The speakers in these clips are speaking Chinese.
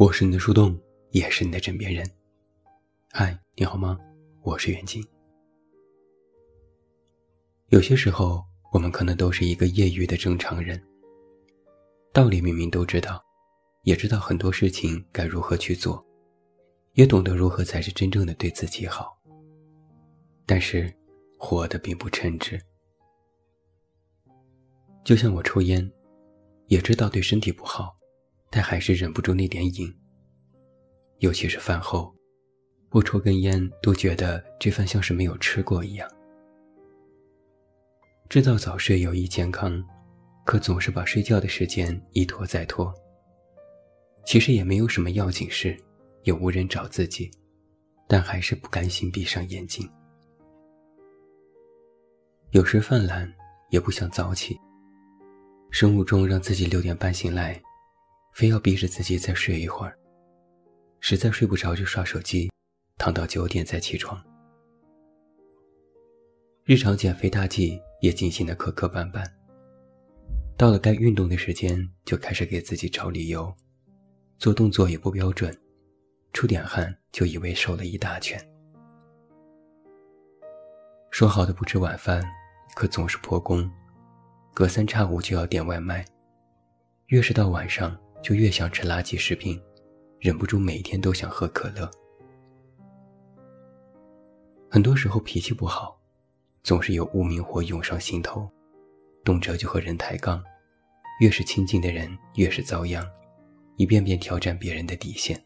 我是你的树洞，也是你的枕边人。嗨，你好吗？我是袁静。有些时候，我们可能都是一个业余的正常人，道理明明都知道，也知道很多事情该如何去做，也懂得如何才是真正的对自己好。但是，活得并不称职。就像我抽烟，也知道对身体不好。但还是忍不住那点瘾。尤其是饭后，不抽根烟都觉得这饭像是没有吃过一样。知道早睡有益健康，可总是把睡觉的时间一拖再拖。其实也没有什么要紧事，也无人找自己，但还是不甘心闭上眼睛。有时犯懒，也不想早起。生物钟让自己六点半醒来。非要逼着自己再睡一会儿，实在睡不着就刷手机，躺到九点再起床。日常减肥大计也进行的磕磕绊绊。到了该运动的时间，就开始给自己找理由，做动作也不标准，出点汗就以为瘦了一大圈。说好的不吃晚饭，可总是破功，隔三差五就要点外卖，越是到晚上。就越想吃垃圾食品，忍不住每天都想喝可乐。很多时候脾气不好，总是有无名火涌上心头，动辄就和人抬杠，越是亲近的人越是遭殃，一遍遍挑战别人的底线。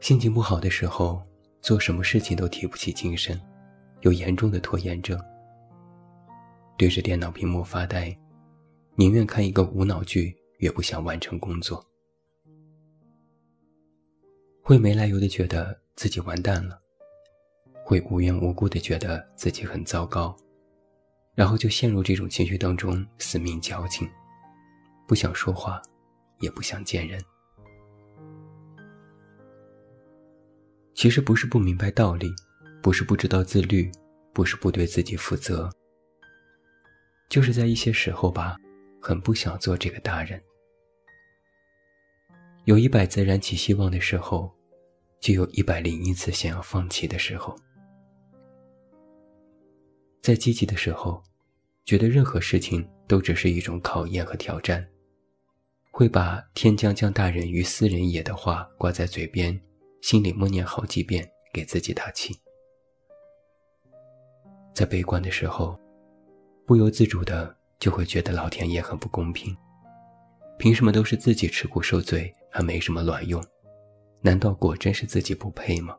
心情不好的时候，做什么事情都提不起精神，有严重的拖延症，对着电脑屏幕发呆。宁愿看一个无脑剧，也不想完成工作。会没来由的觉得自己完蛋了，会无缘无故的觉得自己很糟糕，然后就陷入这种情绪当中，死命矫情，不想说话，也不想见人。其实不是不明白道理，不是不知道自律，不是不对自己负责，就是在一些时候吧。很不想做这个大人。有一百次燃起希望的时候，就有一百零一次想要放弃的时候。在积极的时候，觉得任何事情都只是一种考验和挑战，会把“天将降大任于斯人也”的话挂在嘴边，心里默念好几遍，给自己打气。在悲观的时候，不由自主的。就会觉得老天爷很不公平，凭什么都是自己吃苦受罪，还没什么卵用？难道果真是自己不配吗？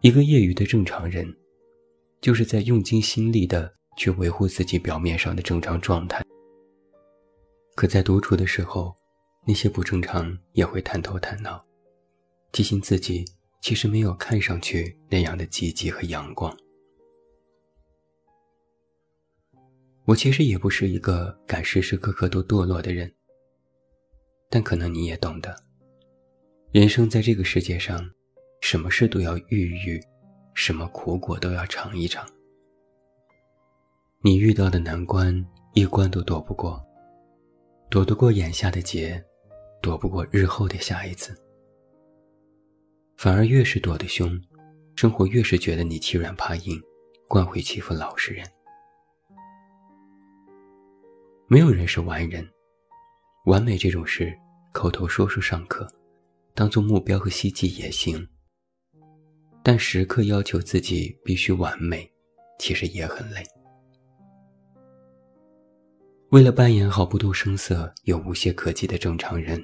一个业余的正常人，就是在用尽心力的去维护自己表面上的正常状态，可在独处的时候，那些不正常也会探头探脑，提醒自己其实没有看上去那样的积极和阳光。我其实也不是一个敢时时刻刻都堕落的人，但可能你也懂得，人生在这个世界上，什么事都要遇遇，什么苦果都要尝一尝。你遇到的难关，一关都躲不过，躲得过眼下的劫，躲不过日后的下一次。反而越是躲得凶，生活越是觉得你欺软怕硬，惯会欺负老实人。没有人是完人，完美这种事，口头说说尚可，当做目标和希冀也行。但时刻要求自己必须完美，其实也很累。为了扮演好不动声色又无懈可击的正常人，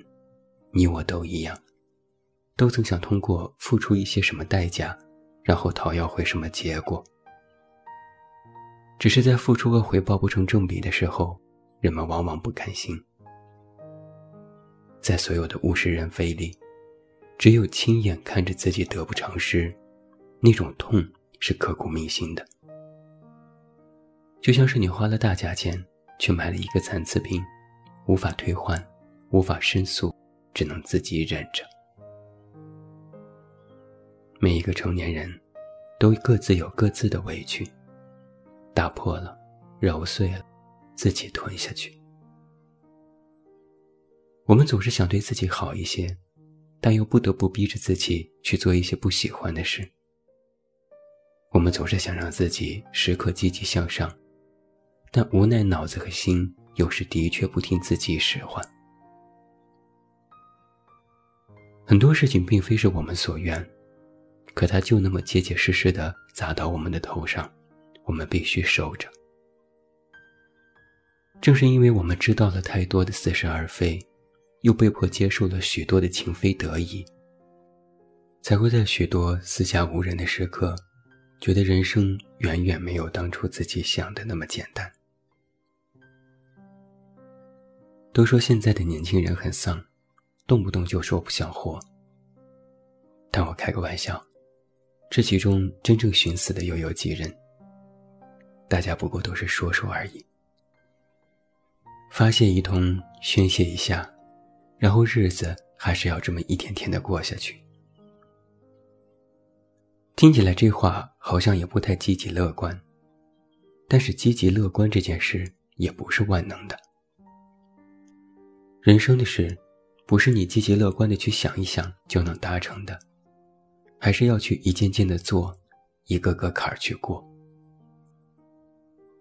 你我都一样，都曾想通过付出一些什么代价，然后讨要回什么结果。只是在付出和回报不成正比的时候。人们往往不甘心，在所有的物是人非里，只有亲眼看着自己得不偿失，那种痛是刻骨铭心的。就像是你花了大价钱去买了一个残次品，无法退换，无法申诉，只能自己忍着。每一个成年人，都各自有各自的委屈，打破了，揉碎了。自己吞下去。我们总是想对自己好一些，但又不得不逼着自己去做一些不喜欢的事。我们总是想让自己时刻积极向上，但无奈脑子和心有时的确不听自己使唤。很多事情并非是我们所愿，可它就那么结结实实的砸到我们的头上，我们必须受着。正是因为我们知道了太多的似是而非，又被迫接受了许多的情非得已，才会在许多四下无人的时刻。觉得人生远远没有当初自己想的那么简单。都说现在的年轻人很丧，动不动就说不想活。但我开个玩笑，这其中真正寻死的又有几人？大家不过都是说说而已，发泄一通，宣泄一下，然后日子还是要这么一天天的过下去。听起来这话好像也不太积极乐观，但是积极乐观这件事也不是万能的。人生的事，不是你积极乐观的去想一想就能达成的，还是要去一件件的做，一个个坎儿去过。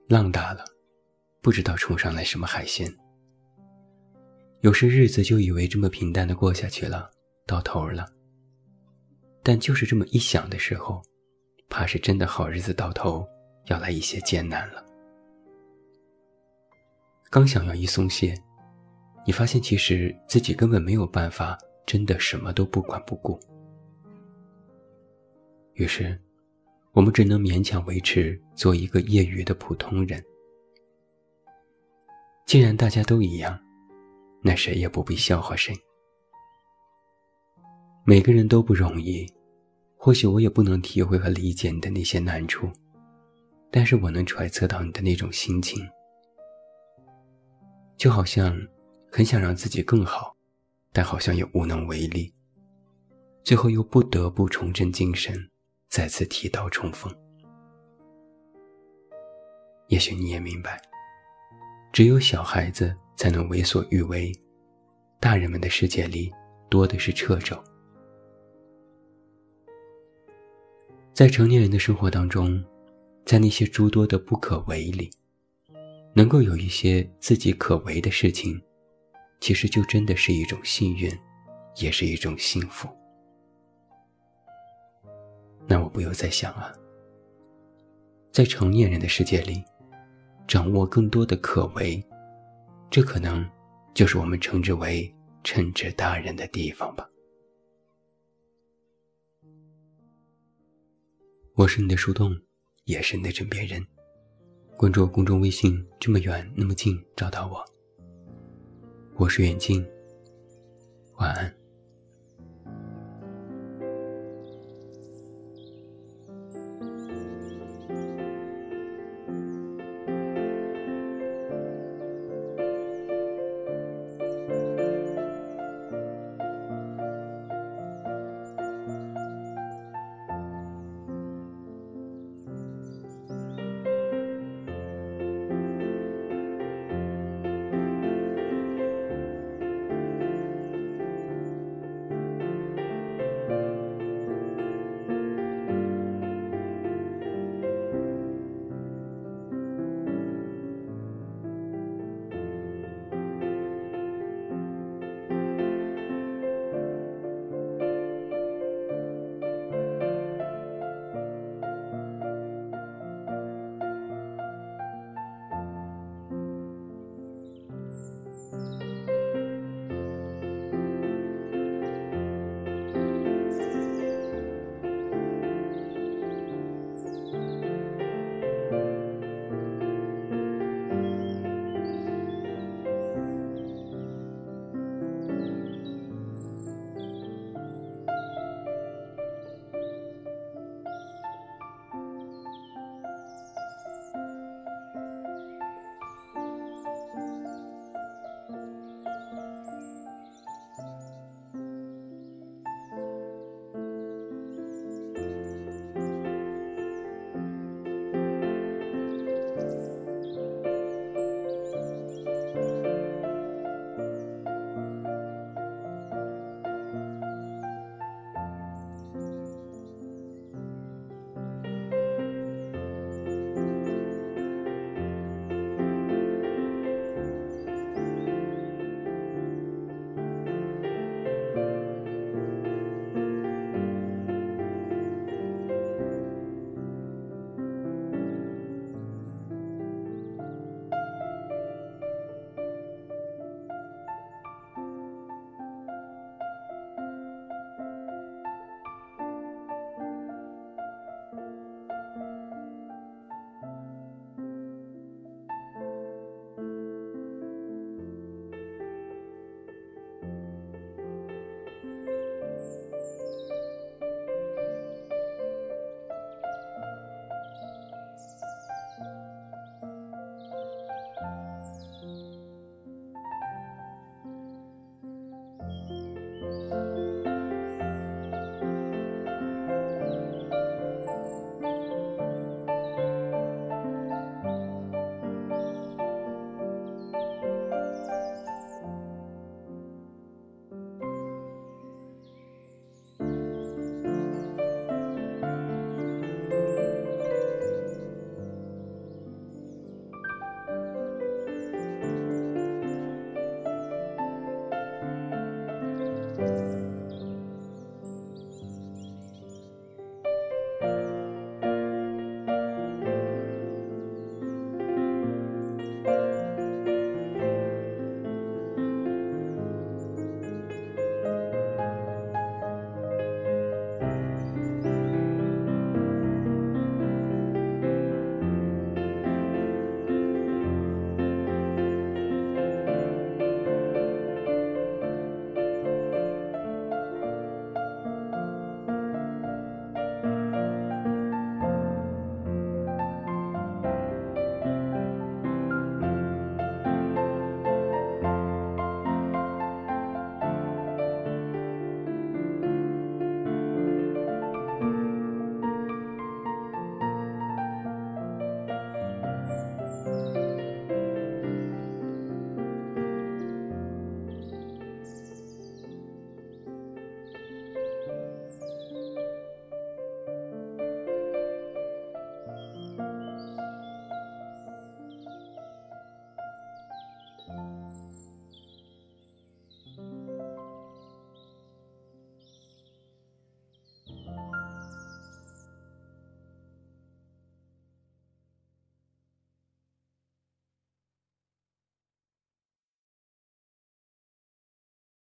浪大了，不知道冲上来什么海鲜。有时日子就以为这么平淡的过下去了，到头了。但就是这么一想的时候，怕是真的好日子到头要来一些艰难了。刚想要一松懈，你发现其实自己根本没有办法真的什么都不管不顾。于是，我们只能勉强维持做一个业余的普通人。既然大家都一样，那谁也不必笑话谁。每个人都不容易，或许我也不能体会和理解你的那些难处，但是我能揣测到你的那种心情，就好像很想让自己更好，但好像又无能为力，最后又不得不重振精神，再次提刀冲锋。也许你也明白，只有小孩子才能为所欲为，大人们的世界里多的是掣肘。在成年人的生活当中，在那些诸多的不可为里，能够有一些自己可为的事情，其实就真的是一种幸运，也是一种幸福。那我不由在想啊，在成年人的世界里，掌握更多的可为，这可能就是我们称之为称职大人的地方吧。我是你的树洞，也是你的枕边人。关注公众微信，这么远那么近，找到我。我是远近，晚安。